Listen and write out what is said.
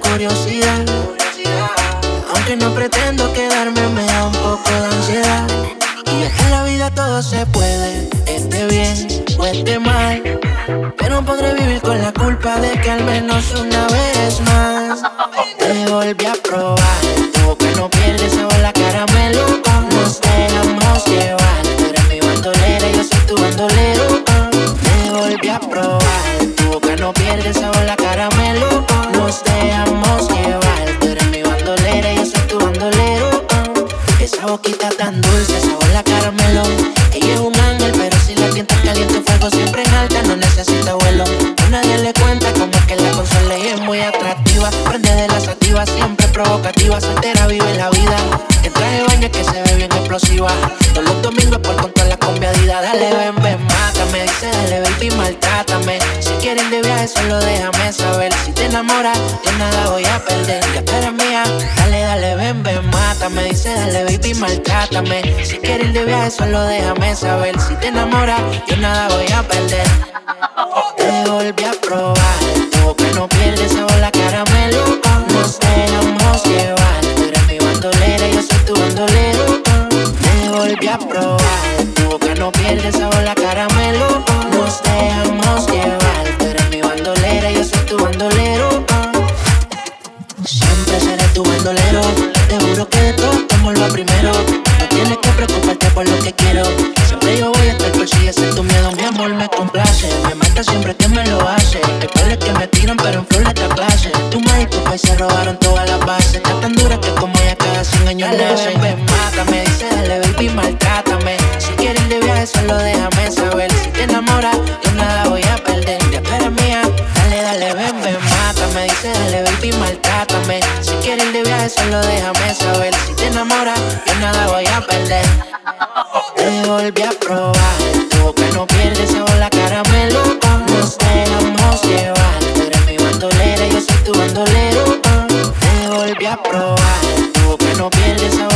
curiosidad. Aunque no pretendo quedarme, me da un poco de ansiedad. Y es que en la vida todo se puede, esté bien o esté mal. Pero podré vivir con la culpa de que al menos una vez más te volví a probar. Tú que no pierdes sabor la caramelo. Nos dejamos llevar. Tú eres mi bandolera yo soy tu bandolero. Te volví a probar. Tu que no pierdes sabor la boquita tan dulce, sabor la caramelo. Ella es un ángel, pero si la tientas caliente, fuego siempre en alta, no necesita vuelo. A nadie le cuenta como es que la consola ella es muy atractiva. Prende de la sativa, siempre provocativa, soltera vive la vida. En traje baño que se ve bien explosiva. Todos los domingos por contar la combiadida. Dale, ven, ven, mátame. Dice, dale, baby, maltrátame. Si quieres ir de viaje, solo déjame saber. Enamoras, yo nada voy a perder. Ya tú eres mía, dale, dale, ven, ven, mátame. Dice, dale, baby, maltrátame. Si quieres ir de viaje, solo déjame saber. Si te enamoras, yo nada voy a perder. Te volví a probar. Tú que no pierdes sabor la caramelo. Nos dejamos llevar. Tú eres mi bandolera, yo soy tu bandolero. Te volví a probar. Tú que no pierdes sabor la caramelo. Siempre seré tu bandolero. Te juro que de todo tomo lo primero. No tienes que preocuparte por lo que quiero. Siempre yo voy a estar por si ese es tu miedo. Mi amor me complace. Me mata siempre que me lo hace. Hay cuales que me tiran, pero en flor de esta clase. Tu madre y tu país se robaron todas las bases. Está tan dura que como ella cada 100 años nace. Ven, ven, mátame. Dice, dale, baby, maltrátame. Si quieres de viaje, solo déjame saber. Si te enamoras, yo nada voy a perder. Ya eres mía. Dale, dale, ven, ven, mátame. Dice, dale, baby, maltrátame. Si solo déjame saber. Si te enamoras, yo nada voy a perder. Te volví a probar. Tú que no pierdes sabor la caramelo. Nos dejamos llevar. Tú eres mi bandolera, yo soy tu bandolero. Te volví a probar. Tú que no pierdes sabor